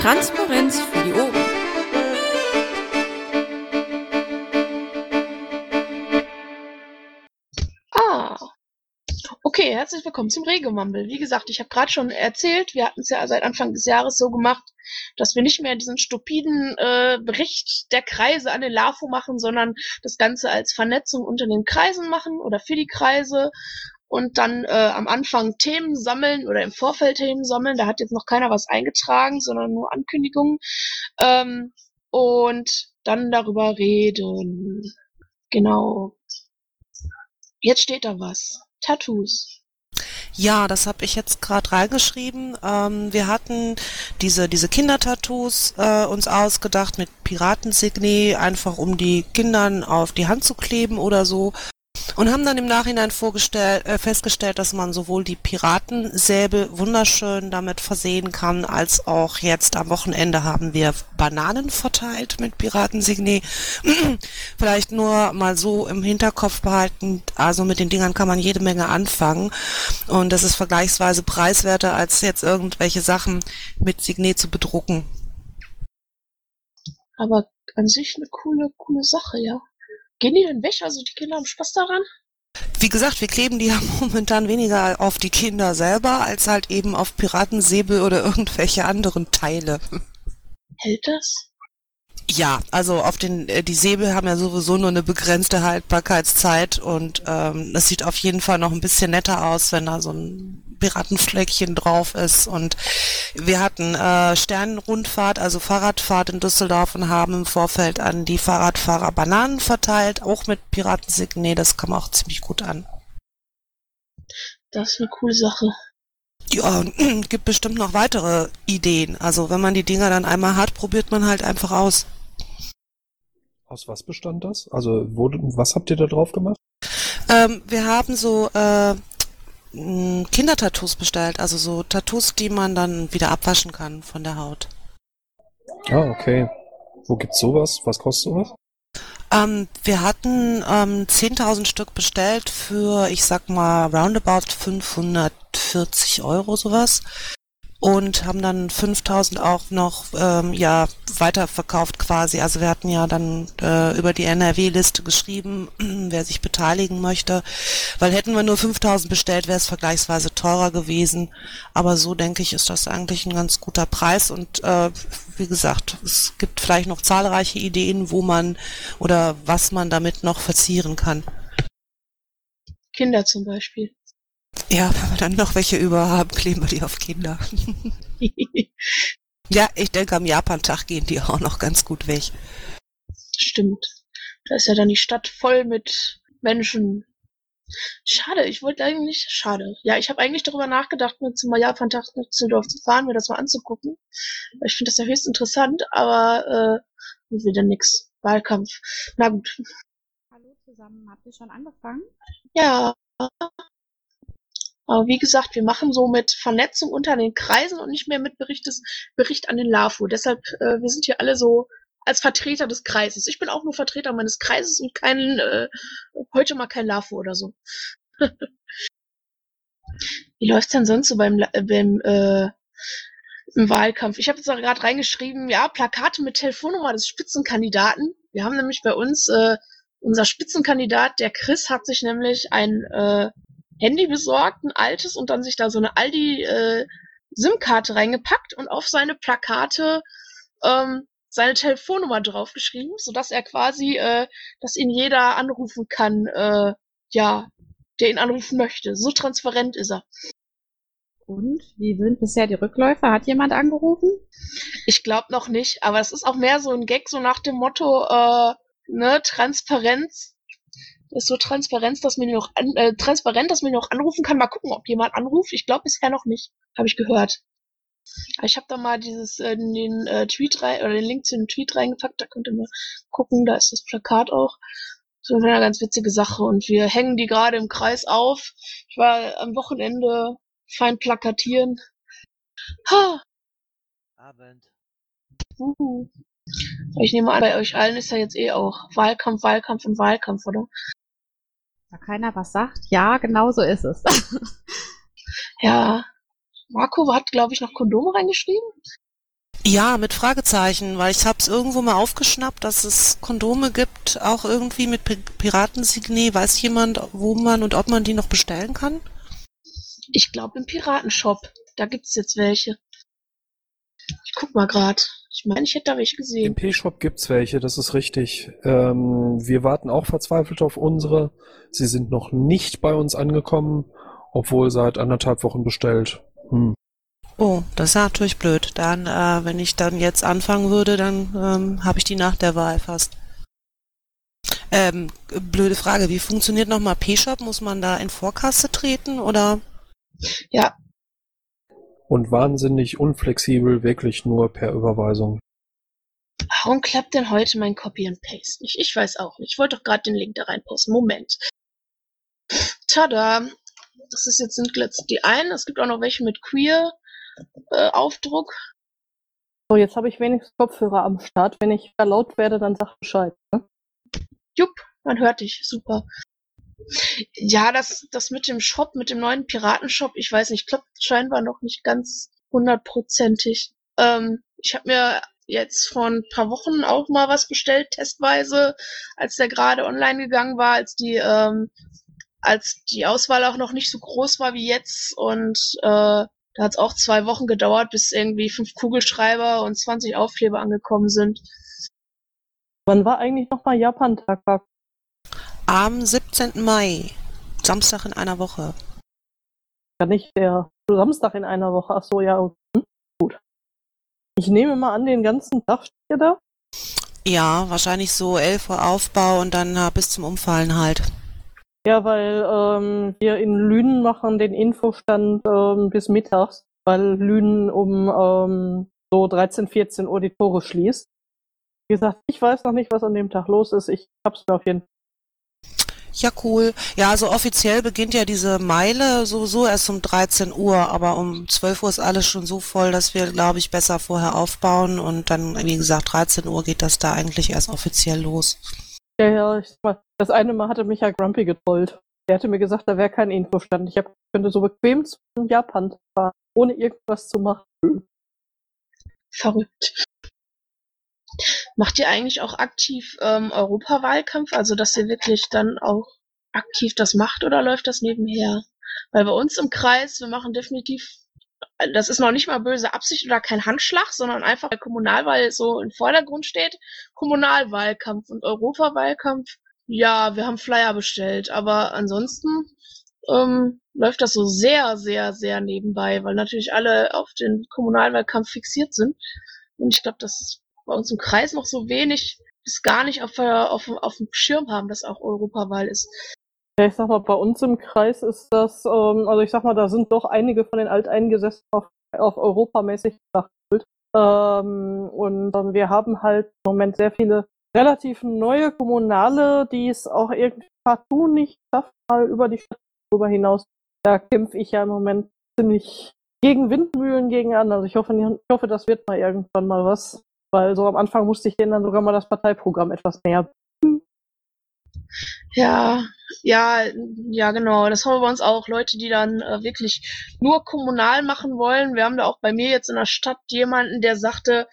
Transparenz für die Ohren. Ah. Okay, herzlich willkommen zum Regemumble. Wie gesagt, ich habe gerade schon erzählt, wir hatten es ja seit Anfang des Jahres so gemacht, dass wir nicht mehr diesen stupiden äh, Bericht der Kreise an den LAFO machen, sondern das Ganze als Vernetzung unter den Kreisen machen oder für die Kreise und dann äh, am Anfang Themen sammeln oder im Vorfeld Themen sammeln. Da hat jetzt noch keiner was eingetragen, sondern nur Ankündigungen. Ähm, und dann darüber reden. Genau. Jetzt steht da was. Tattoos. Ja, das habe ich jetzt gerade reingeschrieben. Ähm, wir hatten diese, diese Kindertattoos äh, uns ausgedacht mit Piratensignet, einfach um die Kindern auf die Hand zu kleben oder so. Und haben dann im Nachhinein vorgestellt, äh, festgestellt, dass man sowohl die Piratensäbel wunderschön damit versehen kann, als auch jetzt am Wochenende haben wir Bananen verteilt mit Piratensignet. Vielleicht nur mal so im Hinterkopf behalten, also mit den Dingern kann man jede Menge anfangen. Und das ist vergleichsweise preiswerter, als jetzt irgendwelche Sachen mit Signet zu bedrucken. Aber an sich eine coole, coole Sache, ja. Gehen die denn weg? Also die Kinder haben Spaß daran? Wie gesagt, wir kleben die ja momentan weniger auf die Kinder selber, als halt eben auf Piratensäbel oder irgendwelche anderen Teile. Hält das? Ja, also auf den äh, die Säbel haben ja sowieso nur eine begrenzte Haltbarkeitszeit und ähm, das sieht auf jeden Fall noch ein bisschen netter aus, wenn da so ein Piratenfleckchen drauf ist. Und wir hatten äh, Sternenrundfahrt, also Fahrradfahrt in Düsseldorf und haben im Vorfeld an die Fahrradfahrer Bananen verteilt, auch mit Piratensignet. Das kam auch ziemlich gut an. Das ist eine coole Sache. Ja, gibt bestimmt noch weitere Ideen. Also wenn man die Dinger dann einmal hat, probiert man halt einfach aus. Aus was bestand das? Also wo, was habt ihr da drauf gemacht? Ähm, wir haben so äh, Kindertattoos bestellt, also so Tattoos, die man dann wieder abwaschen kann von der Haut. Ah, okay. Wo gibt's sowas? Was kostet sowas? Ähm, wir hatten ähm, 10.000 Stück bestellt für, ich sag mal, roundabout 540 Euro sowas und haben dann 5000 auch noch ähm, ja weiterverkauft quasi. Also wir hatten ja dann äh, über die NRW-Liste geschrieben, wer sich beteiligen möchte, weil hätten wir nur 5000 bestellt, wäre es vergleichsweise teurer gewesen. Aber so denke ich, ist das eigentlich ein ganz guter Preis und äh, wie gesagt, es gibt vielleicht noch zahlreiche Ideen, wo man oder was man damit noch verzieren kann. Kinder zum Beispiel. Ja, wenn wir dann noch welche über haben, kleben wir die auf Kinder. ja, ich denke, am Japantag gehen die auch noch ganz gut weg. Stimmt. Da ist ja dann die Stadt voll mit Menschen. Schade, ich wollte eigentlich, schade. Ja, ich habe eigentlich darüber nachgedacht, mir zum Japantag nach Düsseldorf zu fahren, mir das mal anzugucken. Ich finde das ja höchst interessant, aber äh, wieder nix. Wahlkampf. Na gut. Hallo zusammen, habt ihr schon angefangen? Ja. Aber wie gesagt, wir machen so mit Vernetzung unter den Kreisen und nicht mehr mit Berichtes, Bericht an den LAFO. Deshalb, äh, wir sind hier alle so als Vertreter des Kreises. Ich bin auch nur Vertreter meines Kreises und kein, äh, heute mal kein LAFO oder so. wie läuft's denn sonst so beim, äh, beim äh, im Wahlkampf? Ich habe jetzt auch gerade reingeschrieben, ja, Plakate mit Telefonnummer des Spitzenkandidaten. Wir haben nämlich bei uns äh, unser Spitzenkandidat, der Chris, hat sich nämlich ein äh, Handy besorgt, ein altes, und dann sich da so eine Aldi äh, SIM-Karte reingepackt und auf seine Plakate ähm, seine Telefonnummer draufgeschrieben, sodass er quasi, äh, dass ihn jeder anrufen kann, äh, ja, der ihn anrufen möchte. So transparent ist er. Und wie sind bisher die Rückläufe? Hat jemand angerufen? Ich glaube noch nicht, aber es ist auch mehr so ein Gag, so nach dem Motto, äh, ne, Transparenz ist so transparent, dass man noch an, äh, transparent, dass man noch anrufen kann. Mal gucken, ob jemand anruft. Ich glaube bisher noch nicht, habe ich gehört. Ich habe da mal dieses äh, den äh, Tweet rein oder den Link zu dem Tweet reingepackt. Da könnt ihr mal gucken. Da ist das Plakat auch. So eine ganz witzige Sache und wir hängen die gerade im Kreis auf. Ich war am Wochenende fein plakatieren. Ha. Abend. Uh. Ich nehme an, bei euch allen ist ja jetzt eh auch Wahlkampf, Wahlkampf und Wahlkampf, oder? Da keiner was sagt? Ja, genau so ist es. ja. Marco hat, glaube ich, noch Kondome reingeschrieben. Ja, mit Fragezeichen, weil ich habe es irgendwo mal aufgeschnappt, dass es Kondome gibt, auch irgendwie mit Pi- Piratensignet. Weiß jemand, wo man und ob man die noch bestellen kann? Ich glaube im Piratenshop. Da gibt's jetzt welche. Ich guck mal grad. Ich meine, ich hätte da welche Im gesehen. P-Shop gibt's welche, das ist richtig. Ähm, wir warten auch verzweifelt auf unsere. Sie sind noch nicht bei uns angekommen, obwohl seit anderthalb Wochen bestellt. Hm. Oh, das ist natürlich blöd. Dann, äh, wenn ich dann jetzt anfangen würde, dann ähm, habe ich die nach der Wahl fast. Ähm, blöde Frage, wie funktioniert nochmal P-Shop? Muss man da in Vorkasse treten oder? Ja, Und wahnsinnig unflexibel, wirklich nur per Überweisung. warum klappt denn heute mein Copy and Paste nicht? Ich weiß auch nicht. Ich wollte doch gerade den Link da reinposten. Moment. Tada. Das ist jetzt sind jetzt die einen. Es gibt auch noch welche mit Queer äh, Aufdruck. So, jetzt habe ich wenigstens Kopfhörer am Start. Wenn ich da laut werde, dann sag Bescheid. Ne? Jupp, man hört dich. Super. Ja, das, das mit dem Shop, mit dem neuen Piratenshop, ich weiß nicht, klappt scheinbar noch nicht ganz hundertprozentig. Ähm, ich habe mir jetzt vor ein paar Wochen auch mal was bestellt, testweise, als der gerade online gegangen war, als die, ähm, als die Auswahl auch noch nicht so groß war wie jetzt und äh, da hat es auch zwei Wochen gedauert, bis irgendwie fünf Kugelschreiber und 20 Aufkleber angekommen sind. Wann war eigentlich nochmal Japan-Tag? Am 17. Mai, Samstag in einer Woche. ja nicht der Samstag in einer Woche. Ach so, ja, hm, gut. Ich nehme mal an, den ganzen Tag steht ihr da. Ja, wahrscheinlich so 11 Uhr Aufbau und dann äh, bis zum Umfallen halt. Ja, weil ähm, wir in Lünen machen den Infostand ähm, bis mittags, weil Lünen um ähm, so 13, 14 Uhr die Tore schließt. Wie gesagt, ich weiß noch nicht, was an dem Tag los ist. Ich hab's mir auf jeden Fall. Ja, cool. Ja, also offiziell beginnt ja diese Meile sowieso erst um 13 Uhr, aber um 12 Uhr ist alles schon so voll, dass wir, glaube ich, besser vorher aufbauen und dann, wie gesagt, 13 Uhr geht das da eigentlich erst offiziell los. Ja, ja, ich sag mal, das eine Mal hatte mich ja Grumpy getrollt. Der hatte mir gesagt, da wäre kein Infostand. Ich hab, könnte so bequem zu Japan fahren, ohne irgendwas zu machen. Verrückt. Macht ihr eigentlich auch aktiv ähm, Europawahlkampf? Also, dass ihr wirklich dann auch aktiv das macht oder läuft das nebenher? Weil bei uns im Kreis, wir machen definitiv, das ist noch nicht mal böse Absicht oder kein Handschlag, sondern einfach, weil Kommunalwahl so im Vordergrund steht, Kommunalwahlkampf und Europawahlkampf. Ja, wir haben Flyer bestellt, aber ansonsten ähm, läuft das so sehr, sehr, sehr nebenbei, weil natürlich alle auf den Kommunalwahlkampf fixiert sind. Und ich glaube, das bei uns im Kreis noch so wenig bis gar nicht auf, auf, auf dem Schirm haben, dass auch Europawahl ist. Ja, ich sag mal, bei uns im Kreis ist das, ähm, also ich sag mal, da sind doch einige von den Alteingesessenen auf, auf europamäßig nachgeholt. Ähm, und ähm, wir haben halt im Moment sehr viele relativ neue Kommunale, die es auch irgendwie partout nicht schafft, mal über die Stadt drüber hinaus. Da kämpfe ich ja im Moment ziemlich gegen Windmühlen gegen an. Also ich hoffe, ich hoffe, das wird mal irgendwann mal was. Weil so am Anfang musste ich denen dann sogar mal das Parteiprogramm etwas näher Ja, ja, ja, genau. Das haben wir bei uns auch. Leute, die dann äh, wirklich nur kommunal machen wollen. Wir haben da auch bei mir jetzt in der Stadt jemanden, der sagte,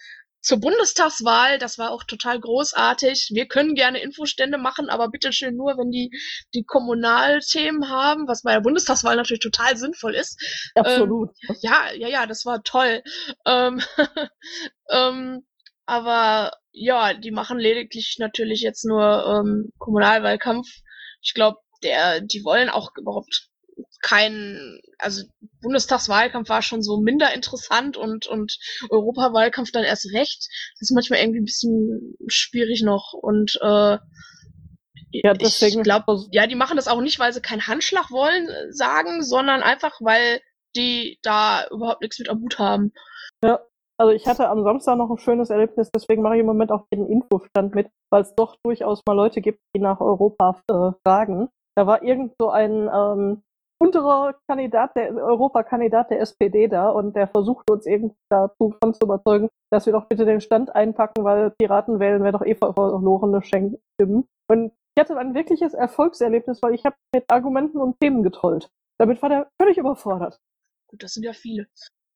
zur Bundestagswahl, das war auch total großartig. Wir können gerne Infostände machen, aber bitte schön nur, wenn die die Kommunalthemen haben, was bei der Bundestagswahl natürlich total sinnvoll ist. Absolut. Ja, ja, ja, das war toll. Ähm, ähm, aber ja, die machen lediglich natürlich jetzt nur ähm, Kommunalwahlkampf. Ich glaube, der, die wollen auch überhaupt keinen, also Bundestagswahlkampf war schon so minder interessant und und Europawahlkampf dann erst recht. Das ist manchmal irgendwie ein bisschen schwierig noch und äh, Ja, deswegen- ich glaube, ja, die machen das auch nicht, weil sie keinen Handschlag wollen äh, sagen, sondern einfach, weil die da überhaupt nichts mit am Hut haben. Also ich hatte am Samstag noch ein schönes Erlebnis, deswegen mache ich im Moment auch jeden Infostand mit, weil es doch durchaus mal Leute gibt, die nach Europa äh, fragen. Da war irgend so ein ähm, unterer Kandidat, der Europakandidat der SPD da und der versucht uns irgendwie dazu von zu überzeugen, dass wir doch bitte den Stand einpacken, weil Piraten wählen wäre doch eh ver- verlorene Schenken. Und ich hatte ein wirkliches Erfolgserlebnis, weil ich habe mit Argumenten und Themen getrollt. Damit war der völlig überfordert. Gut, das sind ja viele.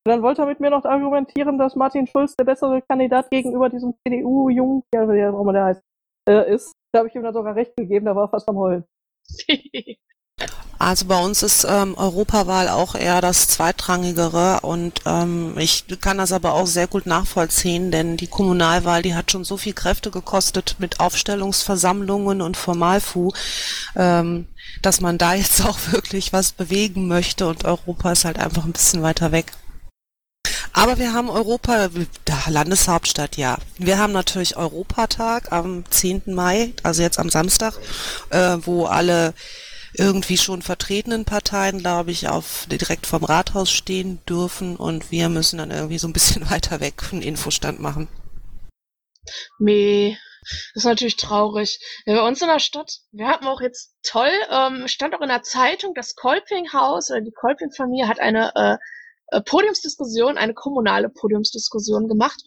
Dann wollte er mit mir noch argumentieren, dass Martin Schulz der bessere Kandidat gegenüber diesem CDU-Jungen, wie auch immer der heißt, äh, ist. Da habe ich ihm dann sogar recht gegeben, da war er fast am Heulen. Also bei uns ist ähm, Europawahl auch eher das zweitrangigere und ähm, ich kann das aber auch sehr gut nachvollziehen, denn die Kommunalwahl, die hat schon so viel Kräfte gekostet mit Aufstellungsversammlungen und Formalfu, ähm, dass man da jetzt auch wirklich was bewegen möchte und Europa ist halt einfach ein bisschen weiter weg. Aber wir haben Europa, Landeshauptstadt, ja. Wir haben natürlich Europatag am 10. Mai, also jetzt am Samstag, äh, wo alle irgendwie schon vertretenen Parteien, glaube ich, auf direkt vom Rathaus stehen dürfen und wir müssen dann irgendwie so ein bisschen weiter weg einen Infostand machen. Meh. Das ist natürlich traurig. Ja, bei uns in der Stadt, wir hatten auch jetzt toll, ähm, stand auch in der Zeitung, das Kolpinghaus oder die Kolping-Familie hat eine äh, Podiumsdiskussion, eine kommunale Podiumsdiskussion gemacht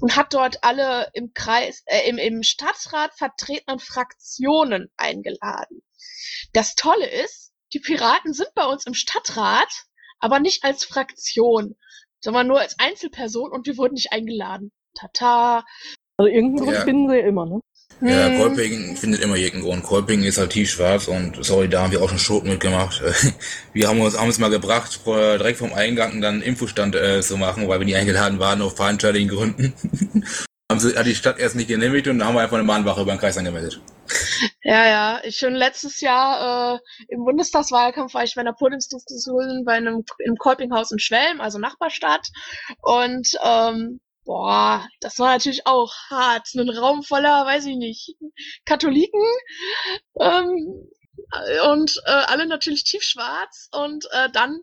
und hat dort alle im Kreis, äh, im, im Stadtrat vertretenen Fraktionen eingeladen. Das Tolle ist, die Piraten sind bei uns im Stadtrat, aber nicht als Fraktion, sondern nur als Einzelperson und wir wurden nicht eingeladen. Tata. Also irgendeinen Grund Ja. finden sie immer, ne? Ja, Hm. Kolping findet immer jeden Grund. Kolping ist halt tiefschwarz und sorry, da haben wir auch schon Schoten mitgemacht. Wir haben uns abends mal gebracht, direkt vom Eingang dann einen Infostand äh, zu machen, weil wir nie eingeladen waren, auf veranstaltlichen Gründen. haben sie, hat die Stadt erst nicht genehmigt und dann haben wir einfach eine Mahnwache über den Kreis angemeldet. Ja, ja. Ich schon letztes Jahr äh, im Bundestagswahlkampf war ich bei einer Podiumsdiskussion bei einem im Kolpinghaus in Schwelm, also Nachbarstadt. Und ähm, boah, das war natürlich auch hart. Ein Raum voller, weiß ich nicht, Katholiken. Ähm, und äh, alle natürlich tiefschwarz und äh, dann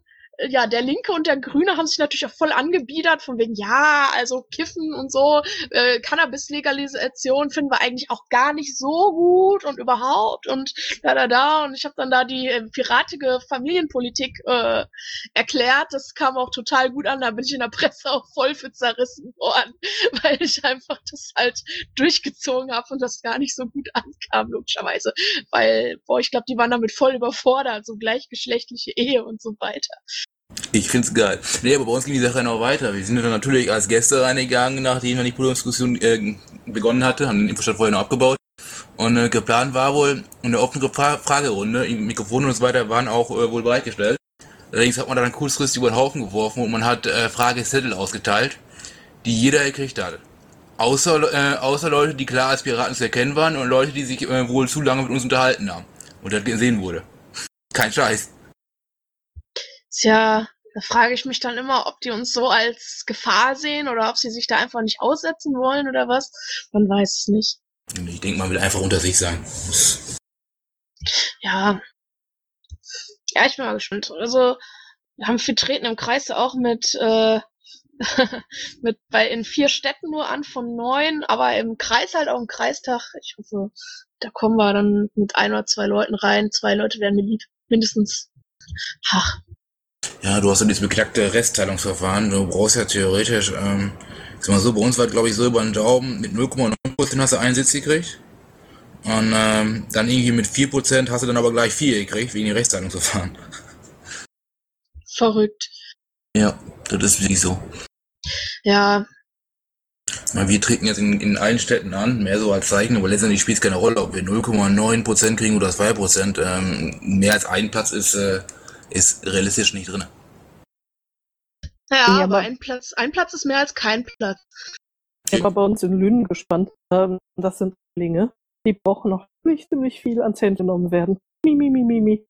ja, der Linke und der Grüne haben sich natürlich auch voll angebiedert, von wegen, ja, also Kiffen und so, äh, Cannabis-Legalisation finden wir eigentlich auch gar nicht so gut und überhaupt und da, da, da. Und ich habe dann da die äh, piratige Familienpolitik äh, erklärt. Das kam auch total gut an. Da bin ich in der Presse auch voll für zerrissen worden, weil ich einfach das halt durchgezogen habe und das gar nicht so gut ankam, logischerweise. Weil, boah, ich glaube, die waren damit voll überfordert, so gleichgeschlechtliche Ehe und so weiter. Ich find's geil. Nee, aber bei uns ging die Sache noch weiter. Wir sind dann natürlich als Gäste reingegangen, nachdem dann die Podiumsdiskussion äh, begonnen hatte, haben den Infostand vorher noch abgebaut. Und äh, geplant war wohl eine offene Fra Fragerunde, Mikrofone und so weiter waren auch äh, wohl bereitgestellt. Allerdings hat man dann kurzfristig über den Haufen geworfen und man hat äh, Fragezettel ausgeteilt, die jeder gekriegt hatte. Außer, äh, außer Leute, die klar als Piraten zu erkennen waren und Leute, die sich äh, wohl zu lange mit uns unterhalten haben. Und das gesehen wurde. Kein Scheiß. Tja, da frage ich mich dann immer, ob die uns so als Gefahr sehen oder ob sie sich da einfach nicht aussetzen wollen oder was. Man weiß es nicht. Ich denke, man will einfach unter sich sein. Ja. Ja, ich bin mal gespannt. Also, wir haben wir treten im Kreis auch mit, äh, mit bei in vier Städten nur an von neun, aber im Kreis halt auch im Kreistag. Ich hoffe, da kommen wir dann mit ein oder zwei Leuten rein. Zwei Leute werden mir lieb. Mindestens. Ach, Ja, du hast ja dieses beknackte Restteilungsverfahren. Du brauchst ja theoretisch, ähm, sag mal so, bei uns war glaube ich so über den Daumen, mit 0,9% hast du einen Sitz gekriegt. Und ähm, dann irgendwie mit 4% hast du dann aber gleich vier gekriegt, wegen dem Restteilungsverfahren. verrückt. Ja, das ist wirklich so. Ja, wir treten jetzt in, in allen Städten an, mehr so als Zeichen, aber letztendlich spielt es keine Rolle, ob wir 0,9% kriegen oder 2%. Ähm, mehr als ein Platz ist, äh, ist realistisch nicht drin. ja, Ja, aber aber- ein Platz, ein Platz ist mehr als kein Platz. Ich war bei uns in Lünen gespannt. Ähm, das sind Linge. Die brauchen noch ziemlich, ziemlich viel ans Händ genommen werden. Mi, mi, mi, mi, mi.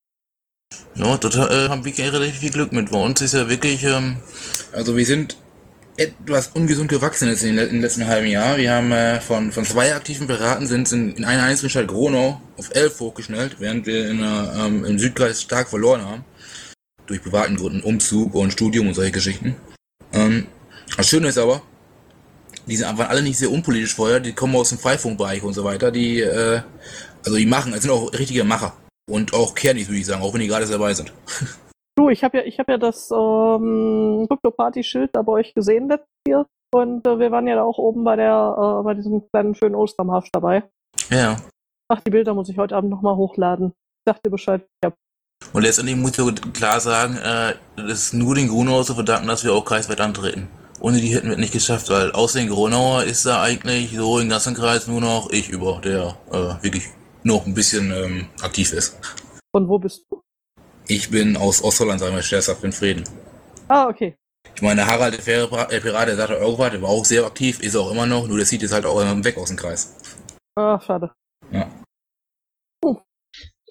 Ja, da äh, haben wir relativ viel Glück mit. Bei uns ist ja wirklich, ähm, also wir sind etwas ungesund gewachsen jetzt in den, letzten halben Jahr. Wir haben äh, von, von zwei aktiven Piraten sind in, in einer einzelnen Stadt Gronau auf elf hochgeschnellt, während wir in, ähm, im Südkreis stark verloren haben. Durch privaten Gründen, Umzug und Studium und solche Geschichten. Ähm, das Schöne ist aber, die sind, waren alle nicht sehr unpolitisch vorher, die kommen aus dem Freifunkbereich und so weiter. Die, äh, also die machen, es sind auch richtige Macher. Und auch Kernis, würde ich sagen, auch wenn die gerade dabei sind. Du, ich habe ja, ich habe ja das ähm, Krypto-Party-Schild da bei euch gesehen letztes Jahr. Und äh, wir waren ja da auch oben bei der, äh, bei diesem kleinen schönen Ostermarsch dabei. Ja. Ach, die Bilder muss ich heute Abend nochmal hochladen. Ich dir Bescheid. Ja. Und letztendlich muss ich klar sagen, äh, das ist nur den Grunauer zu verdanken, dass wir auch kreisweit antreten. Ohne die hätten wir es nicht geschafft, weil außer den Grunauer ist da eigentlich so im ganzen Kreis nur noch ich über, der äh, wirklich noch ein bisschen ähm, aktiv ist. Von wo bist du? Ich bin aus Ostholland, sagen wir, Stersach in Frieden. Ah, okay. Ich meine, Harald, der äh, Pirat, der sagte der war auch sehr aktiv, ist er auch immer noch, nur der zieht jetzt halt auch weg aus dem Kreis. Ah, schade. Ja.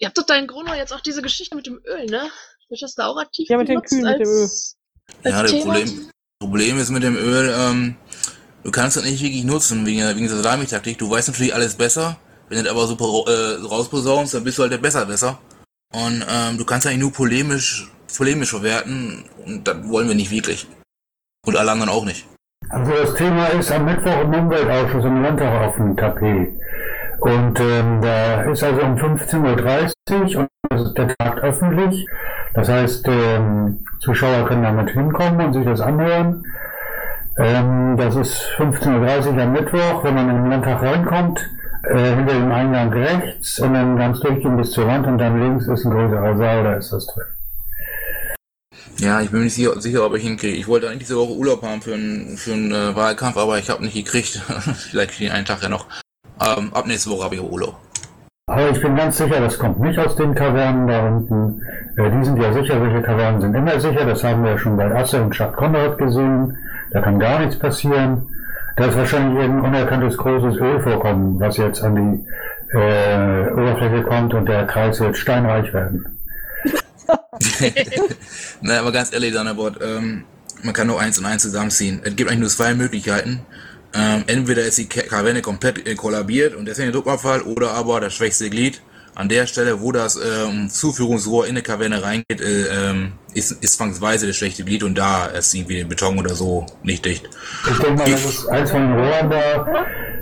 Ihr habt doch da in Gronau jetzt auch diese Geschichte mit dem Öl, ne? Wird das da auch aktiv Ja, mit den genutzt Kühen, mit dem als, als Ja, das? Problem, Problem ist mit dem Öl, ähm, du kannst das nicht wirklich nutzen wegen, wegen dieser Salamitaktik. Du weißt natürlich alles besser. Wenn du das aber super äh, rausposaunst, dann bist du halt der Besserwisser. Und ähm, du kannst eigentlich nur polemisch, polemisch verwerten und das wollen wir nicht wirklich. Und alle anderen auch nicht. Also das Thema ist am Mittwoch im Umweltausschuss im Landtag auf dem Tapet. Und ähm, da ist also um 15.30 Uhr und das ist der Tag öffentlich. Das heißt, ähm, Zuschauer können damit hinkommen und sich das anhören. Ähm, das ist 15.30 Uhr am Mittwoch, wenn man in den Landtag reinkommt, äh, hinter dem Eingang rechts und dann ganz durchgehen bis zur Wand und dann links ist ein größerer Saal, da ist das drin. Ja, ich bin mir nicht sicher, sicher ob ich hinkriege. Ich wollte eigentlich diese Woche Urlaub haben für einen, für einen äh, Wahlkampf, aber ich habe nicht gekriegt. Vielleicht kriege ich einen Tag ja noch. Ähm, ab nächste Woche habe ich Urlaub. Aber ich bin ganz sicher, das kommt nicht aus den Kavernen da unten. Äh, die sind ja sicher, solche Kavernen sind immer sicher. Das haben wir ja schon bei Asse und Schacht Konrad gesehen. Da kann gar nichts passieren. Da ist wahrscheinlich irgendein unerkanntes großes Ölvorkommen, was jetzt an die äh, Oberfläche kommt und der Kreis wird steinreich werden. Naja, aber ganz ehrlich, Danabot, ähm, man kann nur eins und eins zusammenziehen. Es gibt eigentlich nur zwei Möglichkeiten. Ähm, entweder ist die Ka- Kaverne komplett äh, kollabiert und deswegen Druckabfall, oder aber das schwächste Glied. An der Stelle, wo das ähm, Zuführungsrohr in eine Kaverne reingeht, äh, ähm, ist, ist zwangsweise das schlechte Glied und da ist irgendwie der Beton oder so nicht dicht. Ich denke mal, das ist eins von den Rohren da.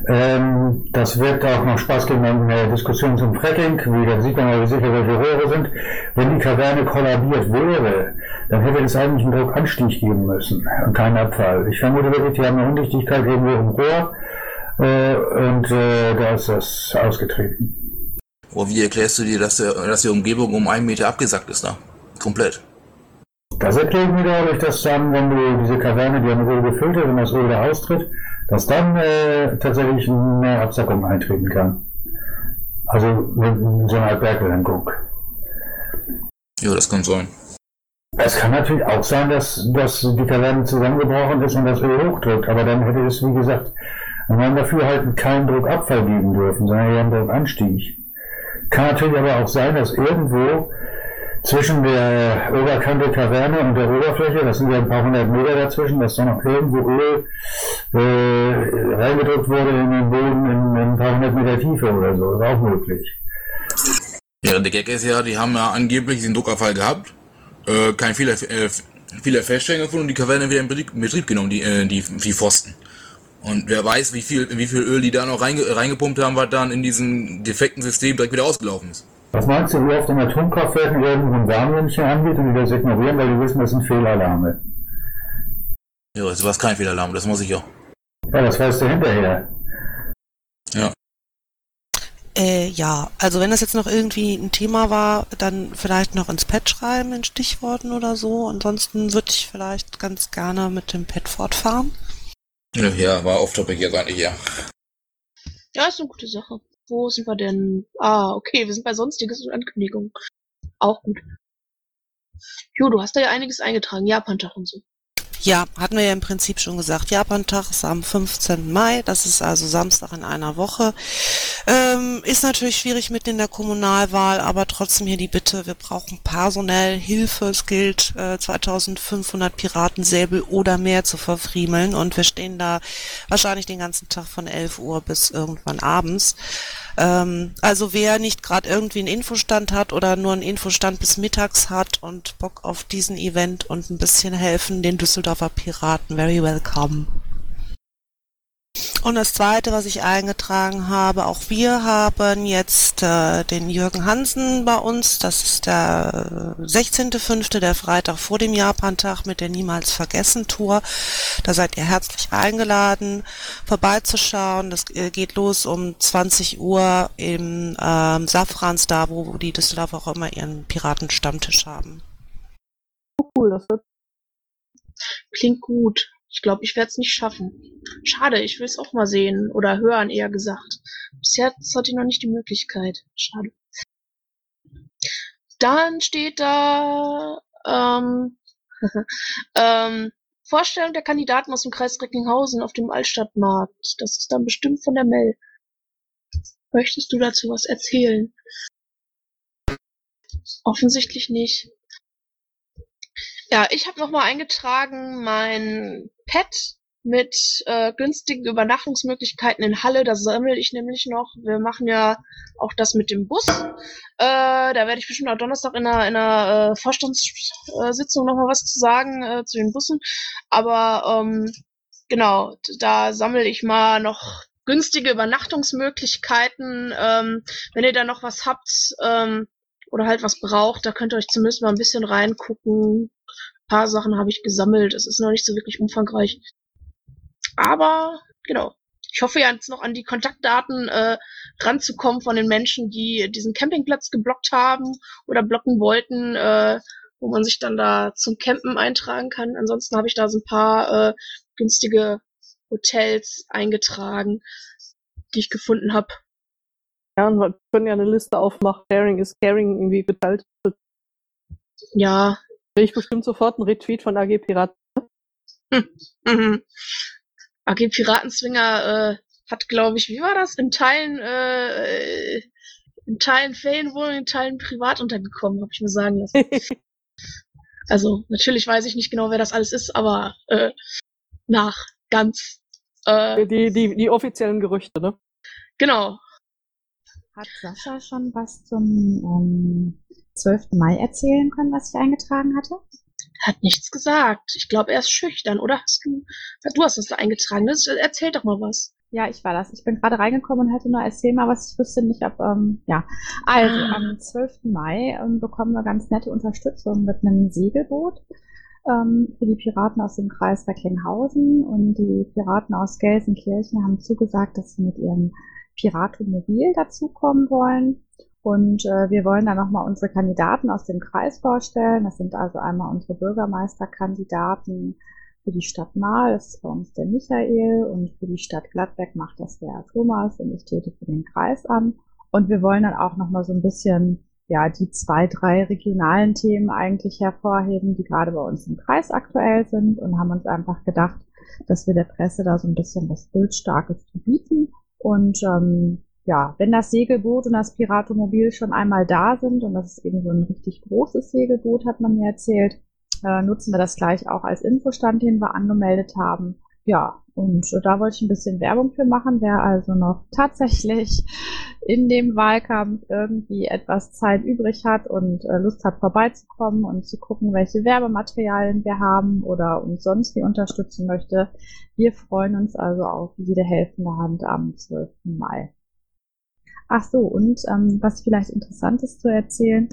Ähm, das wird auch noch Spaß geben in der Diskussion zum Fracking. Wie, da sieht man mal, wie sicher welche Rohre sind. Wenn die Kaverne kollabiert wäre, dann hätte es eigentlich einen Druckanstieg geben müssen und keinen Abfall. Ich vermute wirklich, die haben eine Undichtigkeit irgendwo im Rohr äh, und äh, da ist das ausgetreten. Aber wie erklärst du dir, dass, der, dass die Umgebung um einen Meter abgesackt ist da? Komplett. Das erklärt mir dadurch, dass dann, wenn du diese Kaverne, die mit Öl gefüllt ist und das Öl da austritt, dass dann äh, tatsächlich eine Absackung eintreten kann. Also mit so einer Art Berglenkung. Ja, das kann sein. Es kann natürlich auch sein, dass, dass die Kaverne zusammengebrochen ist und das Öl hochdrückt, aber dann hätte es, wie gesagt, an meinem Dafürhalten keinen Druckabfall geben dürfen, sondern eher einen Druckanstieg. Kann natürlich aber auch sein, dass irgendwo zwischen der Oberkante Kaverne und der Oberfläche, das sind ja ein paar hundert Meter dazwischen, dass da noch irgendwo Öl äh, reingedrückt wurde in den Boden in, in ein paar hundert Meter Tiefe oder so. Ist auch möglich. Ja, der Gag ist ja, die haben ja angeblich diesen Druckabfall gehabt, äh, kein Fehler, äh, Fehler feststellen gefunden und die Kaverne wieder in Betrieb, in Betrieb genommen, die, äh, die, die Pfosten. Und wer weiß, wie viel, wie viel Öl die da noch reinge, reingepumpt haben, was dann in diesem defekten System direkt wieder ausgelaufen ist. Was meinst du, wie oft in Atomkraftwerken irgendwo ein Warnlämpchen angeht und die das ignorieren, weil die wissen, das sind Fehlalarme? Ja, es war kein Fehlalarm, das muss ich ja. Ja, das weißt du hinterher. Ja. Äh, ja, also wenn das jetzt noch irgendwie ein Thema war, dann vielleicht noch ins Pad schreiben in Stichworten oder so. Ansonsten würde ich vielleicht ganz gerne mit dem Pad fortfahren. Ja, war off-topic jetzt eigentlich, ja. Ja, ist eine gute Sache. Wo sind wir denn? Ah, okay, wir sind bei Sonstiges und Ankündigungen. Auch gut. Jo, du hast da ja einiges eingetragen. Japan-Tag und so. Ja, hatten wir ja im Prinzip schon gesagt. Japantag ist am 15. Mai, das ist also Samstag in einer Woche. Ähm, ist natürlich schwierig mit in der Kommunalwahl, aber trotzdem hier die Bitte, wir brauchen personell Hilfe. Es gilt, äh, 2500 Piratensäbel oder mehr zu verfriemeln und wir stehen da wahrscheinlich den ganzen Tag von 11 Uhr bis irgendwann abends. Ähm, also wer nicht gerade irgendwie einen Infostand hat oder nur einen Infostand bis mittags hat und Bock auf diesen Event und ein bisschen helfen, den Düsseldorfer Piraten, very welcome. Und das Zweite, was ich eingetragen habe, auch wir haben jetzt äh, den Jürgen Hansen bei uns. Das ist der 16.05., der Freitag vor dem Japantag mit der Niemals Vergessen Tour. Da seid ihr herzlich eingeladen, vorbeizuschauen. Das äh, geht los um 20 Uhr im ähm, Safrans, da wo die Düsseldorf auch immer ihren Piratenstammtisch haben. Oh, cool, das wird Klingt gut. Ich glaube, ich werde es nicht schaffen. Schade, ich will es auch mal sehen oder hören, eher gesagt. Bisher hatte ich noch nicht die Möglichkeit. Schade. Dann steht da ähm, ähm, Vorstellung der Kandidaten aus dem Kreis Recklinghausen auf dem Altstadtmarkt. Das ist dann bestimmt von der Mel. Möchtest du dazu was erzählen? Offensichtlich nicht. Ja, ich habe nochmal eingetragen mein Pet mit äh, günstigen Übernachtungsmöglichkeiten in Halle. Das sammle ich nämlich noch. Wir machen ja auch das mit dem Bus. Äh, da werde ich bestimmt auch Donnerstag in einer, in einer äh, Vorstandssitzung nochmal was zu sagen äh, zu den Bussen. Aber ähm, genau, da sammle ich mal noch günstige Übernachtungsmöglichkeiten. Ähm, wenn ihr da noch was habt ähm, oder halt was braucht, da könnt ihr euch zumindest mal ein bisschen reingucken paar Sachen habe ich gesammelt. Es ist noch nicht so wirklich umfangreich. Aber genau. Ich hoffe ja jetzt noch an die Kontaktdaten äh, ranzukommen von den Menschen, die diesen Campingplatz geblockt haben oder blocken wollten, äh, wo man sich dann da zum Campen eintragen kann. Ansonsten habe ich da so ein paar äh, günstige Hotels eingetragen, die ich gefunden habe. Ja, und wir können ja eine Liste aufmachen. Sharing is caring irgendwie geteilt. Ja, Kriege ich bestimmt sofort einen Retweet von AG Piraten. Hm. Mhm. AG Piratenzwinger äh, hat, glaube ich, wie war das? In Teilen, äh, in Teilen Ferienwohnungen, in Teilen privat untergekommen, habe ich mir sagen lassen. also, natürlich weiß ich nicht genau, wer das alles ist, aber äh, nach ganz. Äh, die, die, die offiziellen Gerüchte, ne? Genau. Hat Sascha schon was zum ähm, 12. Mai erzählen können, was ich eingetragen hatte? Hat nichts gesagt. Ich glaube, er ist schüchtern, oder hast du, du hast das da eingetragen. Das, erzähl doch mal was. Ja, ich war das. Ich bin gerade reingekommen und hätte nur erzählen mal was. Ich wüsste nicht, ob, ähm, ja. Also, ah. am 12. Mai ähm, bekommen wir ganz nette Unterstützung mit einem Segelboot ähm, für die Piraten aus dem Kreis Recklinghausen und die Piraten aus Gelsenkirchen haben zugesagt, dass sie mit ihrem Piratenmobil dazukommen wollen. Und äh, wir wollen dann nochmal unsere Kandidaten aus dem Kreis vorstellen. Das sind also einmal unsere Bürgermeisterkandidaten für die Stadt Mahl, das ist bei uns der Michael und für die Stadt Gladbeck macht das der Thomas und ich trete für den Kreis an. Und wir wollen dann auch nochmal so ein bisschen ja, die zwei, drei regionalen Themen eigentlich hervorheben, die gerade bei uns im Kreis aktuell sind und haben uns einfach gedacht, dass wir der Presse da so ein bisschen was Bildstarkes zu bieten. Und ähm, ja, wenn das Segelboot und das Piratomobil schon einmal da sind, und das ist eben so ein richtig großes Segelboot, hat man mir erzählt, äh, nutzen wir das gleich auch als Infostand, den wir angemeldet haben. Ja, und da wollte ich ein bisschen Werbung für machen. Wer also noch tatsächlich in dem Wahlkampf irgendwie etwas Zeit übrig hat und äh, Lust hat, vorbeizukommen und zu gucken, welche Werbematerialien wir haben oder uns sonst wie unterstützen möchte, wir freuen uns also auf jede helfende Hand am 12. Mai. Ach so, und ähm, was vielleicht interessant ist zu erzählen,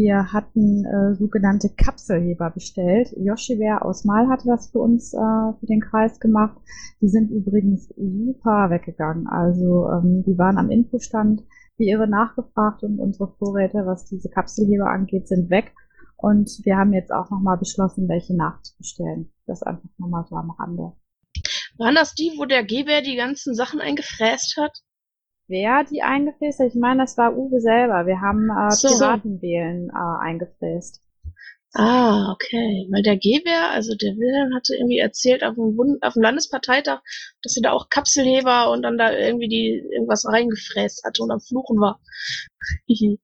wir hatten äh, sogenannte Kapselheber bestellt. Yoshiware aus Mal hatte das für uns äh, für den Kreis gemacht. Die sind übrigens super weggegangen. Also ähm, die waren am Infostand wie irre nachgefragt und unsere Vorräte, was diese Kapselheber angeht, sind weg. Und wir haben jetzt auch nochmal beschlossen, welche nachzubestellen. Das einfach nochmal so am Rande. Waren das die, wo der Geber die ganzen Sachen eingefräst hat? Wer die eingefräst hat. Ich meine, das war Uwe selber. Wir haben äh, so. Piratenwählen äh, eingefräst. Ah, okay. Weil der Gewehr, also der Wilhelm hatte irgendwie erzählt auf dem, Bund auf dem Landesparteitag, dass sie da auch Kapselheber und dann da irgendwie die irgendwas reingefräst hatte und am Fluchen war.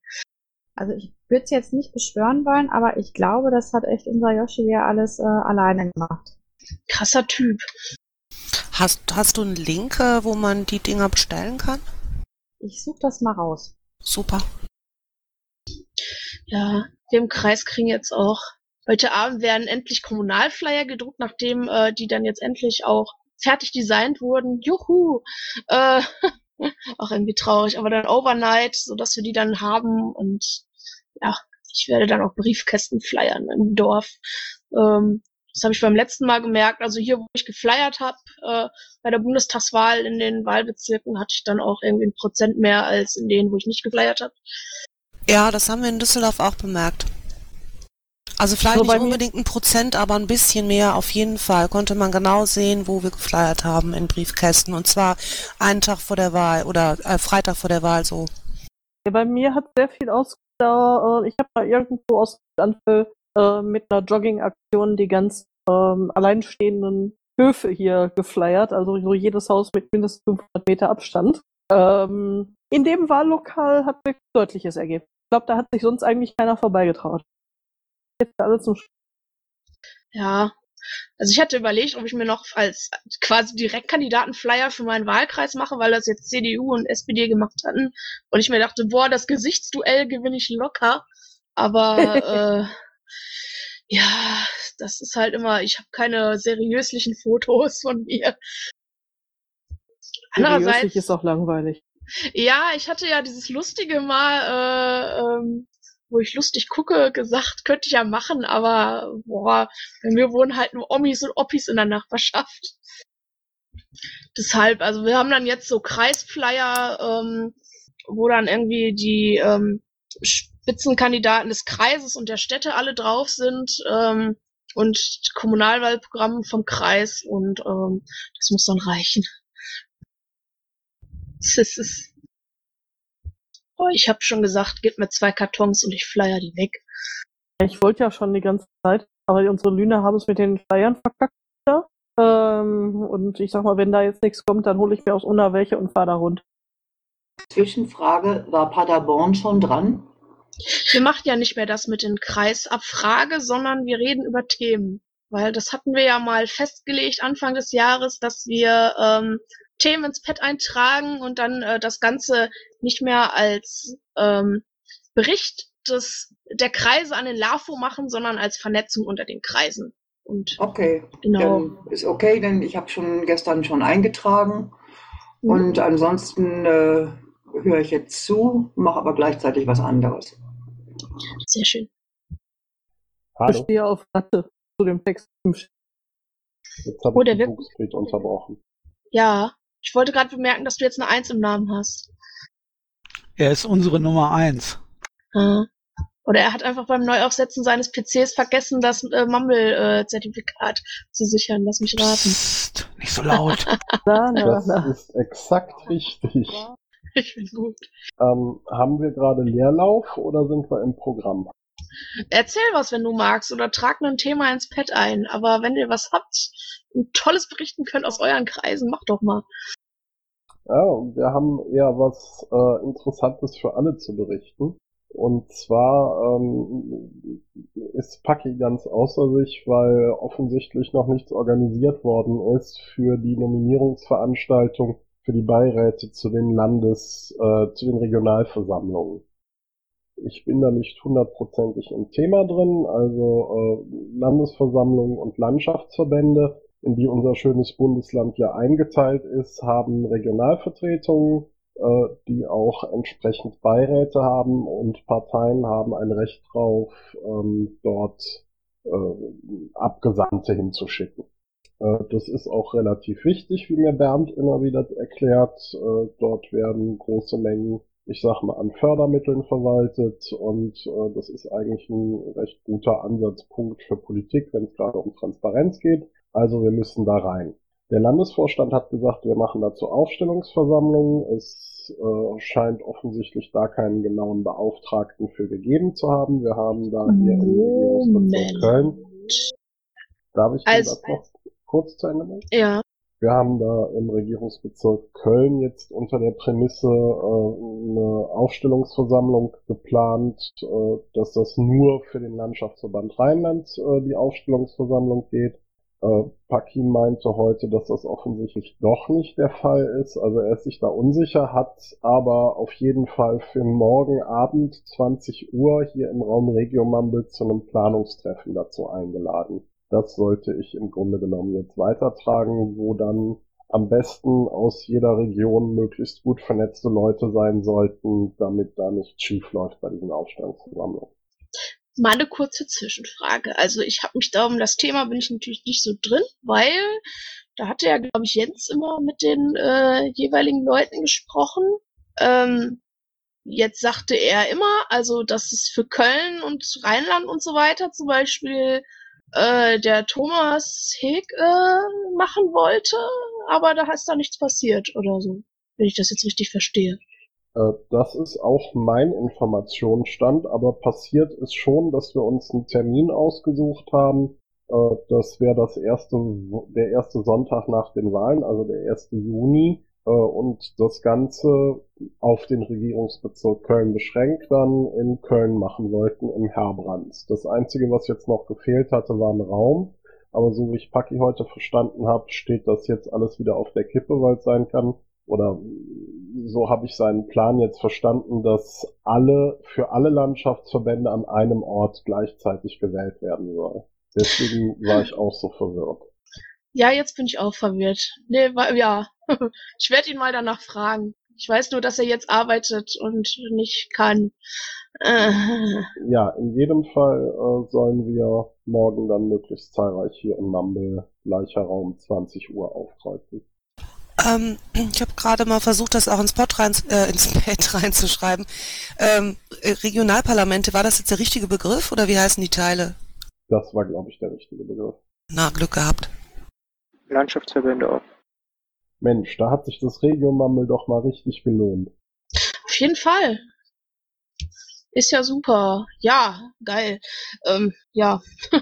also ich würde es jetzt nicht beschwören wollen, aber ich glaube, das hat echt unser Yoshi alles äh, alleine gemacht. Krasser Typ. Hast, hast du einen Link, äh, wo man die Dinger bestellen kann? Ich suche das mal raus. Super. Ja, wir im Kreis kriegen jetzt auch. Heute Abend werden endlich Kommunalflyer gedruckt, nachdem äh, die dann jetzt endlich auch fertig designt wurden. Juhu! Äh, auch irgendwie traurig, aber dann Overnight, so dass wir die dann haben und ja, ich werde dann auch Briefkästen flyern im Dorf. Ähm, das habe ich beim letzten Mal gemerkt. Also hier, wo ich geflyert habe, äh, bei der Bundestagswahl in den Wahlbezirken, hatte ich dann auch irgendwie ein Prozent mehr als in denen, wo ich nicht geflyert habe. Ja, das haben wir in Düsseldorf auch bemerkt. Also vielleicht So, nicht unbedingt ein Prozent, aber ein bisschen mehr auf jeden Fall. Konnte man genau sehen, wo wir geflyert haben in Briefkästen. Und zwar einen Tag vor der Wahl oder äh, Freitag vor der Wahl so. Ja, bei mir hat sehr viel aus. Äh, ich habe da irgendwo aus Anfall äh, mit einer Jogging-Aktion die ganz ähm, alleinstehenden Höfe hier geflyert, also so jedes Haus mit mindestens 500 Meter Abstand. Ähm, in dem Wahllokal hat sich deutliches Ergebnis. Ich glaube, da hat sich sonst eigentlich keiner vorbeigetraut. Jetzt alle zum Sch Ja. Also ich hatte überlegt, ob ich mir noch als quasi Direktkandidatenflyer für meinen Wahlkreis mache, weil das jetzt CDU und SPD gemacht hatten. Und ich mir dachte, boah, das Gesichtsduell gewinne ich locker. Aber äh, ja, das ist halt immer, ich habe keine seriöslichen Fotos von mir. Andererseits, ist auch langweilig. ja, ich hatte ja dieses lustige Mal, äh, ähm, wo ich lustig gucke, gesagt, könnte ich ja machen, aber boah, bei mir wohnen halt nur Omis und Oppis in der Nachbarschaft. Deshalb, also wir haben dann jetzt so Kreisflyer, ähm, wo dann irgendwie die ähm, Spitzenkandidaten des Kreises und der Städte alle drauf sind ähm, und Kommunalwahlprogramm vom Kreis und ähm, das muss dann reichen. Das ist, oh, ich habe schon gesagt, gib mir zwei Kartons und ich flyer die weg. Ich wollte ja schon die ganze Zeit, aber unsere Lüne haben es mit den Flyern verkackt. Ähm, und ich sag mal, wenn da jetzt nichts kommt, dann hole ich mir aus Unna welche und fahre da rund. Zwischenfrage, war Paderborn schon dran? Wir machen ja nicht mehr das mit den Kreisabfrage, sondern wir reden über Themen. Weil das hatten wir ja mal festgelegt Anfang des Jahres, dass wir ähm, Themen ins Pad eintragen und dann äh, das Ganze nicht mehr als ähm, Bericht des, der Kreise an den LAFO machen, sondern als Vernetzung unter den Kreisen. Und Okay, genau. dann ist okay, denn ich habe schon gestern schon eingetragen Mhm. und ansonsten äh, höre ich jetzt zu, mache aber gleichzeitig was anderes. Sehr schön. Ich Hallo, stehe auf Latte zu dem Text. jetzt habe Oh, ich der den unterbrochen. Ja, ich wollte gerade bemerken, dass du jetzt eine Eins im Namen hast. Er ist unsere Nummer eins. Ah. Oder er hat einfach beim Neuaufsetzen seines PCs vergessen, das äh, Mumble-Zertifikat zu sichern. Lass mich raten. Psst, nicht so laut. Das ist exakt richtig. Ich bin gut. Ähm, haben wir gerade Leerlauf oder sind wir im Programm? Erzähl was, wenn du magst, oder trag ein Thema ins Pad ein. Aber wenn ihr was habt und Tolles berichten könnt aus euren Kreisen, macht doch mal. Ja, wir haben eher was äh, Interessantes für alle zu berichten. Und zwar ähm, ist Paki ganz außer sich, weil offensichtlich noch nichts organisiert worden ist für die Nominierungsveranstaltung für die Beiräte zu den Landes, äh, zu den Regionalversammlungen. Ich bin da nicht hundertprozentig im Thema drin, also äh, Landesversammlungen und Landschaftsverbände, in die unser schönes Bundesland ja eingeteilt ist, haben Regionalvertretungen, äh, die auch entsprechend Beiräte haben und Parteien haben ein Recht drauf, ähm, dort äh, Abgesandte hinzuschicken. Äh, das ist auch relativ wichtig, wie mir Bernd immer wieder erklärt. Äh, dort werden große Mengen, ich sag mal, an Fördermitteln verwaltet und äh, das ist eigentlich ein recht guter Ansatzpunkt für Politik, wenn es gerade um Transparenz geht. Also wir müssen da rein. Der Landesvorstand hat gesagt, wir machen dazu Aufstellungsversammlungen. Es scheint offensichtlich da keinen genauen Beauftragten für gegeben zu haben. Wir haben da hier im Regierungsbezirk Köln. Darf ich Also- Satz noch kurz zu Ende machen? Ja. Wir haben da im Regierungsbezirk Köln jetzt unter der Prämisse äh, eine Aufstellungsversammlung geplant, äh, dass das nur für den Landschaftsverband Rheinland äh, die Aufstellungsversammlung geht. Äh, Paki meinte heute, dass das offensichtlich doch nicht der Fall ist. Also er ist sich da unsicher, hat aber auf jeden Fall für morgen Abend 20 Uhr hier im Raum Regiomambel zu einem Planungstreffen dazu eingeladen. Das sollte ich im Grunde genommen jetzt weitertragen, wo dann am besten aus jeder Region möglichst gut vernetzte Leute sein sollten, damit da nichts schief läuft bei diesen Aufstandsversammlungen. Mal eine kurze Zwischenfrage. Also ich habe mich da um das Thema bin ich natürlich nicht so drin, weil da hatte ja, glaube ich, Jens immer mit den äh, jeweiligen Leuten gesprochen. Ähm, jetzt sagte er immer, also dass es für Köln und Rheinland und so weiter zum Beispiel äh, der Thomas Heg äh, machen wollte, aber da ist da nichts passiert oder so, wenn ich das jetzt richtig verstehe. Äh, das ist auch mein Informationsstand, aber passiert ist schon, dass wir uns einen Termin ausgesucht haben. Äh, das wäre das erste, der erste Sonntag nach den Wahlen, also der 1. Juni. Äh, und das Ganze auf den Regierungsbezirk Köln beschränkt dann in Köln machen wollten im Herbrands. Das Einzige, was jetzt noch gefehlt hatte, war ein Raum. Aber so wie ich Paki heute verstanden habe, steht das jetzt alles wieder auf der Kippe, weil es sein kann. Oder so habe ich seinen Plan jetzt verstanden, dass alle für alle Landschaftsverbände an einem Ort gleichzeitig gewählt werden soll. Deswegen war ich auch so verwirrt. Ja, jetzt bin ich auch verwirrt. Nee, wa- ja. ich werde ihn mal danach fragen. Ich weiß nur, dass er jetzt arbeitet und nicht kann. Äh, Ja, in jedem Fall äh, sollen wir morgen dann möglichst zahlreich hier im Mumble gleicher Raum 20 Uhr aufkreuzen. Ähm, ich habe gerade mal versucht, das auch ins Pod rein, äh, ins Pad reinzuschreiben. Ähm, äh, Regionalparlamente, war das jetzt der richtige Begriff oder wie heißen die Teile? Das war, glaube ich, der richtige Begriff. Na, Glück gehabt. Landschaftsverbände auch. Mensch, da hat sich das Regio-Mumble doch mal richtig gelohnt. auf jeden Fall. Ist ja super. Ja, geil. Ähm, ja.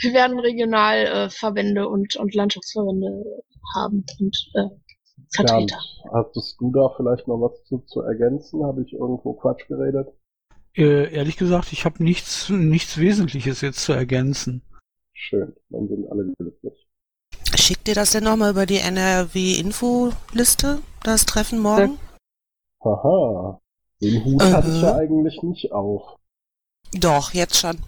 Wir werden Regionalverbände äh, Verbände und, und Landschaftsverbände haben und äh, Vertreter. Bernd, hattest du da vielleicht noch was zu, zu ergänzen? Habe ich irgendwo Quatsch geredet? Äh, ehrlich gesagt, ich habe nichts, nichts Wesentliches jetzt zu ergänzen. Schön, dann sind alle glücklich. Schickt ihr das denn nochmal über die NRW-Info-Liste, das Treffen morgen? Haha, den Hut hatte ich ja eigentlich nicht auf. Doch, jetzt schon. Hat,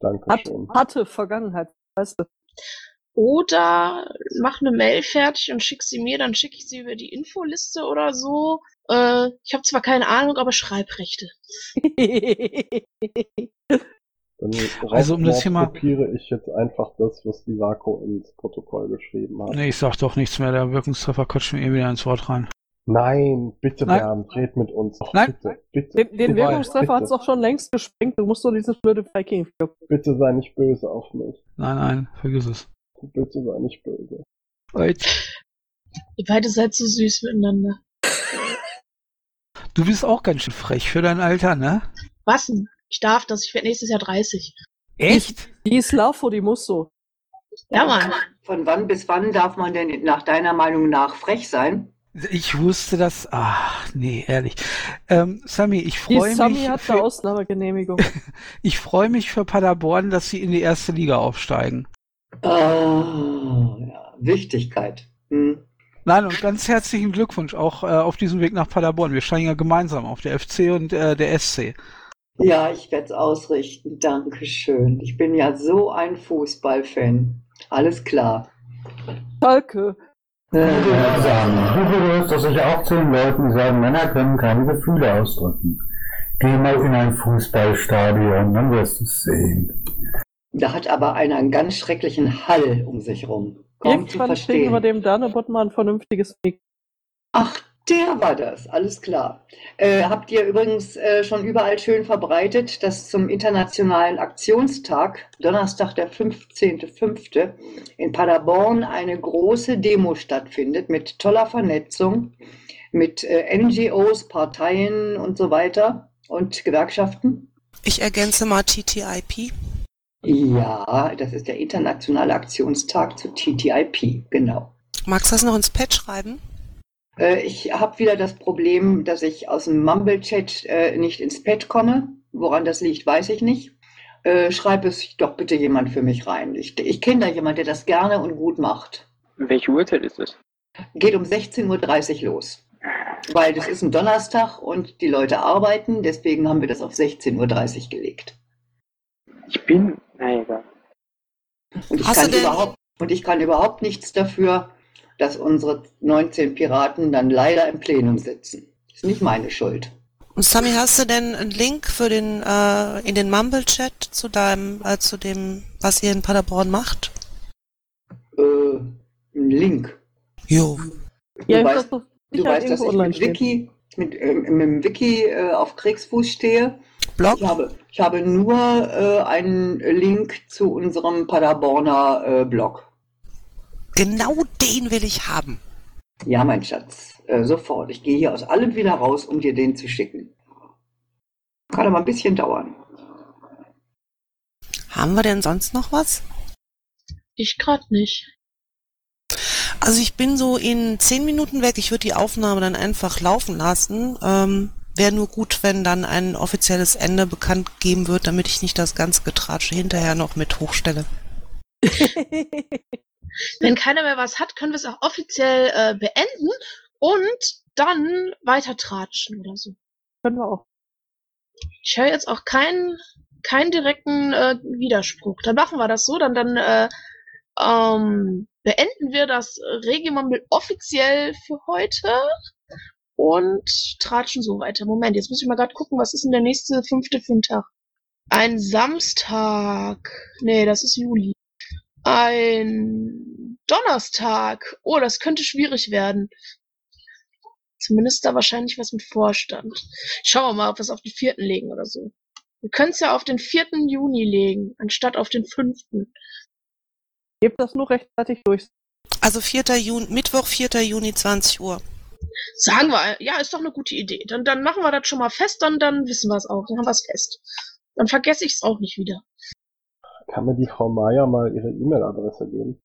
Dankeschön. hatte Vergangenheit, weißt du. Oder mach eine Mail fertig und schick sie mir, dann schicke ich sie über die Infoliste oder so. Äh, ich habe zwar keine Ahnung, aber Schreibrechte. Dann Also, um das hier mal- kopiere ich jetzt einfach das, was die Vaku ins Protokoll geschrieben hat. Nee, ich sag doch nichts mehr, der Wirkungstreffer quatscht mir eh wieder ins Wort rein. Nein, bitte Nein. Bernd, red mit uns. Och, Nein. Bitte, bitte, Den, den Wirkungstreffer hat's bitte, doch schon längst gesprengt. Du musst nur dieses blöde Viking bitte sei nicht böse auf mich. Nein, nein, vergiss es. Bitte sei nicht böse. Ihr beide seid so süß miteinander. Du bist auch ganz schön frech für dein Alter, ne? Was denn? Ich darf das, ich werde nächstes Jahr 30. Echt? Die ist Lafo, die muss so. Ja, Mann. Von wann bis wann darf man denn nach deiner Meinung nach frech sein? Ich wusste das. Ach, nee, ehrlich. Ähm, Sammy, ich freue Sami mich. hat Für, eine Ausnahmegenehmigung. ich freue mich für Paderborn, dass sie in die erste Liga aufsteigen. Ah, ja, Wichtigkeit. Hm. Nein, und ganz herzlichen Glückwunsch auch äh, auf diesem Weg nach Paderborn. Wir steigen ja gemeinsam auf, der FC und äh, der SC. Ja, ich werde es ausrichten. Dankeschön. Ich bin ja so ein Fußballfan. Alles klar. Schalke. Du gehörst doch sicher auch zu den Leuten, die sagen, Männer können keine Gefühle ausdrücken. Geh mal in ein Fußballstadion, dann wirst du es sehen. Da hat aber einer einen ganz schrecklichen Hall um sich rum. Kaum zu Irgendwann kriegen wir dem Danebot mal ein vernünftiges Mikro. Ach, der war das. Alles klar. Äh, habt ihr übrigens äh, schon überall schön verbreitet, dass zum Internationalen Aktionstag, Donnerstag, der 15.05. in Paderborn eine große Demo stattfindet mit toller Vernetzung, mit äh, NGOs, Parteien und so weiter und Gewerkschaften? Ich ergänze mal TTIP. Ja, das ist der Internationale Aktionstag zu TTIP, genau. Magst du das noch ins Pad schreiben? Äh, ich habe wieder das Problem, dass ich aus dem Mumble-Chat äh, nicht ins Pad komme. Woran das liegt, weiß ich nicht. Äh, schreib es doch bitte jemand für mich rein. Ich, ich kenne da jemand, der das gerne und gut macht. Welche Uhrzeit ist es? Geht um 16.30 Uhr los. Weil das ist ein Donnerstag und die Leute arbeiten, deswegen haben wir das auf 16.30 Uhr gelegt. Ich bin, na egal. Und ich, Hast du kann denn- überhaupt, und ich kann überhaupt nichts dafür, dass unsere 19 Piraten dann leider im Plenum sitzen. Ist nicht meine Schuld. Und Sami, hast du denn einen Link für den äh, in den Mumble-Chat zu deinem, äh, zu dem, was ihr in Paderborn macht? Äh, ein Link. Jo. Ja, du ich weißt, das doch du weißt dass ich mit. Wiki, mit, ähm, mit dem Wiki äh, auf Kriegsfuß stehe. Blog? Ich habe, ich habe nur äh, einen Link zu unserem Paderborner äh, Blog. Genau den will ich haben. Ja, mein Schatz, äh, sofort. Ich gehe hier aus allem wieder raus, um dir den zu schicken. Kann aber ein bisschen dauern. Haben wir denn sonst noch was? Ich grad nicht. Also ich bin so in zehn Minuten weg. Ich würde die Aufnahme dann einfach laufen lassen. Ähm, Wäre nur gut, wenn dann ein offizielles Ende bekannt geben wird, damit ich nicht das ganze Getratsche hinterher noch mit hochstelle. Wenn keiner mehr was hat, können wir es auch offiziell äh, beenden und dann weiter tratschen oder so. Können wir auch. Ich höre jetzt auch keinen keinen direkten äh, Widerspruch. Dann machen wir das so, dann dann äh, ähm, beenden wir das Regimammel offiziell für heute und tratschen so weiter. Moment, jetzt muss ich mal gerade gucken, was ist denn der nächste fünfte für ein Tag? Ein Samstag. Nee, das ist Juli. Ein Donnerstag. Oh, das könnte schwierig werden. Zumindest da wahrscheinlich was mit Vorstand. Schauen wir mal, ob wir es auf den vierten legen oder so. Wir können es ja auf den vierten Juni legen, anstatt auf den fünften. Gebt das nur rechtzeitig durch. Also 4. Juni, Mittwoch, 4. Juni, 20 Uhr. Sagen wir, ja, ist doch eine gute Idee. Dann, dann machen wir das schon mal fest, dann, dann wissen wir es auch. Dann haben wir es fest. Dann vergesse ich es auch nicht wieder. Kann mir die Frau Meier mal ihre E-Mail-Adresse geben?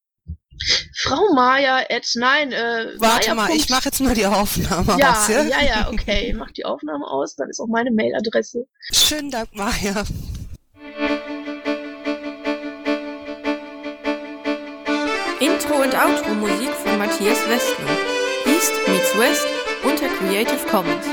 Frau Maya, at, nein, äh, Warte Maya. mal, ich mache jetzt mal die Aufnahme ja, aus, ja? ja, ja, okay. Mach die Aufnahme aus, dann ist auch meine Mailadresse. Schönen Dank, Maja. Intro und Outro Musik von Matthias Westner. East meets West unter Creative Commons.